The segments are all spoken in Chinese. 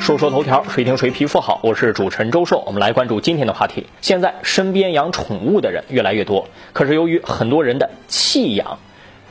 说说头条，谁听谁皮肤好。我是主持人周硕，我们来关注今天的话题。现在身边养宠物的人越来越多，可是由于很多人的弃养，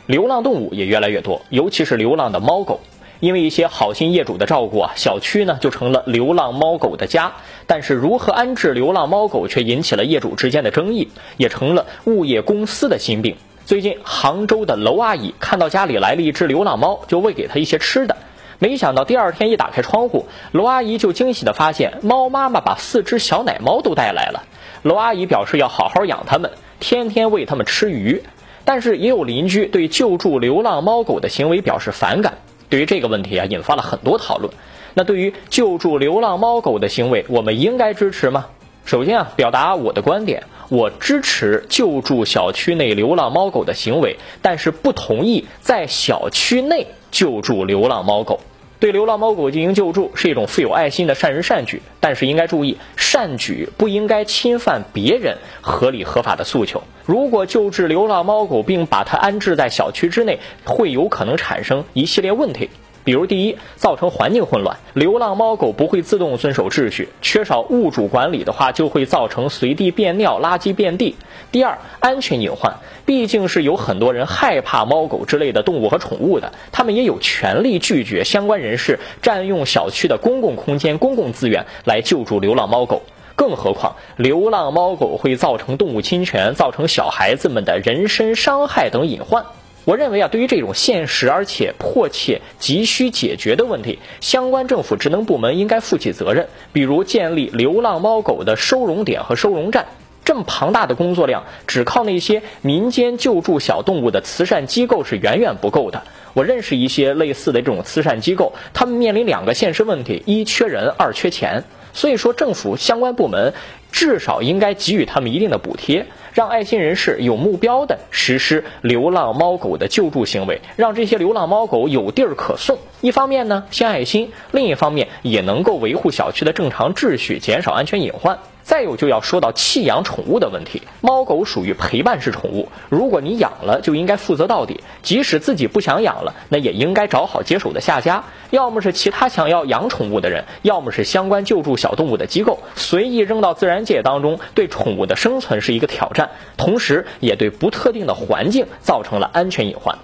流浪动物也越来越多，尤其是流浪的猫狗。因为一些好心业主的照顾啊，小区呢就成了流浪猫狗的家。但是如何安置流浪猫狗，却引起了业主之间的争议，也成了物业公司的心病。最近，杭州的楼阿姨看到家里来了一只流浪猫，就喂给它一些吃的。没想到第二天一打开窗户，罗阿姨就惊喜地发现，猫妈妈把四只小奶猫都带来了。罗阿姨表示要好好养它们，天天喂它们吃鱼。但是也有邻居对救助流浪猫狗的行为表示反感。对于这个问题啊，引发了很多讨论。那对于救助流浪猫狗的行为，我们应该支持吗？首先啊，表达我的观点，我支持救助小区内流浪猫狗的行为，但是不同意在小区内救助流浪猫狗。对流浪猫狗进行救助是一种富有爱心的善人善举，但是应该注意，善举不应该侵犯别人合理合法的诉求。如果救治流浪猫狗并把它安置在小区之内，会有可能产生一系列问题。比如，第一，造成环境混乱，流浪猫狗不会自动遵守秩序，缺少物主管理的话，就会造成随地便尿、垃圾遍地。第二，安全隐患，毕竟是有很多人害怕猫狗之类的动物和宠物的，他们也有权利拒绝相关人士占用小区的公共空间、公共资源来救助流浪猫狗。更何况，流浪猫狗会造成动物侵权，造成小孩子们的人身伤害等隐患。我认为啊，对于这种现实而且迫切、急需解决的问题，相关政府职能部门应该负起责任。比如建立流浪猫狗的收容点和收容站。这么庞大的工作量，只靠那些民间救助小动物的慈善机构是远远不够的。我认识一些类似的这种慈善机构，他们面临两个现实问题：一缺人，二缺钱。所以说，政府相关部门至少应该给予他们一定的补贴。让爱心人士有目标的实施流浪猫狗的救助行为，让这些流浪猫狗有地儿可送。一方面呢，献爱心；另一方面也能够维护小区的正常秩序，减少安全隐患。再有就要说到弃养宠物的问题，猫狗属于陪伴式宠物，如果你养了，就应该负责到底，即使自己不想养了，那也应该找好接手的下家，要么是其他想要养宠物的人，要么是相关救助小动物的机构，随意扔到自然界当中，对宠物的生存是一个挑战，同时也对不特定的环境造成了安全隐患。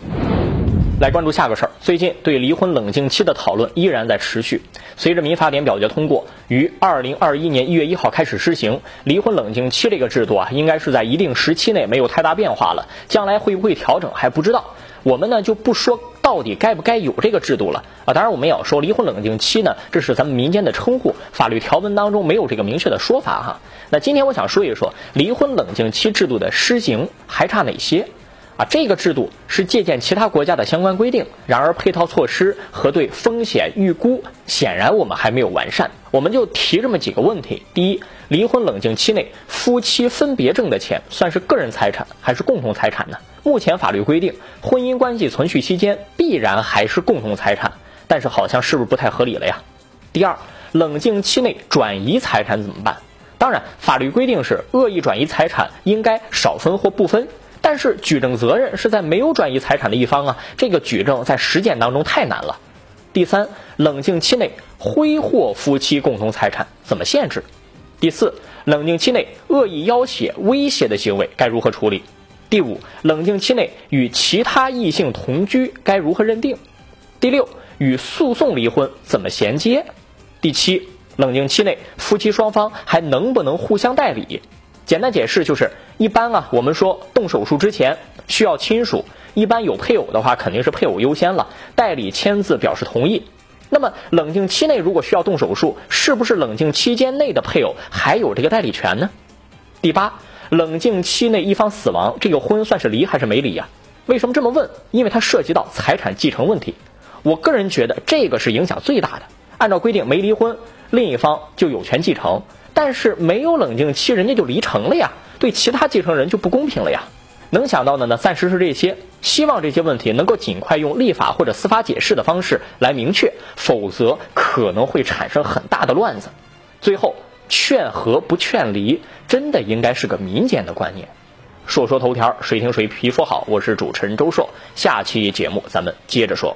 来关注下个事儿。最近对离婚冷静期的讨论依然在持续。随着民法典表决通过，于二零二一年一月一号开始施行离婚冷静期这个制度啊，应该是在一定时期内没有太大变化了。将来会不会调整还不知道。我们呢就不说到底该不该有这个制度了啊。当然我们也要说离婚冷静期呢，这是咱们民间的称呼，法律条文当中没有这个明确的说法哈。那今天我想说一说离婚冷静期制度的施行还差哪些。啊，这个制度是借鉴其他国家的相关规定，然而配套措施和对风险预估显然我们还没有完善。我们就提这么几个问题：第一，离婚冷静期内夫妻分别挣的钱算是个人财产还是共同财产呢？目前法律规定，婚姻关系存续期间必然还是共同财产，但是好像是不是不太合理了呀？第二，冷静期内转移财产怎么办？当然，法律规定是恶意转移财产应该少分或不分。但是举证责任是在没有转移财产的一方啊，这个举证在实践当中太难了。第三，冷静期内挥霍夫妻共同财产怎么限制？第四，冷静期内恶意要挟、威胁的行为该如何处理？第五，冷静期内与其他异性同居该如何认定？第六，与诉讼离婚怎么衔接？第七，冷静期内夫妻双方还能不能互相代理？简单解释就是，一般啊，我们说动手术之前需要亲属，一般有配偶的话，肯定是配偶优先了，代理签字表示同意。那么冷静期内如果需要动手术，是不是冷静期间内的配偶还有这个代理权呢？第八，冷静期内一方死亡，这个婚算是离还是没离呀？为什么这么问？因为它涉及到财产继承问题。我个人觉得这个是影响最大的。按照规定，没离婚，另一方就有权继承。但是没有冷静期，人家就离成了呀，对其他继承人就不公平了呀。能想到的呢，暂时是这些。希望这些问题能够尽快用立法或者司法解释的方式来明确，否则可能会产生很大的乱子。最后，劝和不劝离，真的应该是个民间的观念。说说头条，谁听谁皮肤好。我是主持人周硕，下期节目咱们接着说。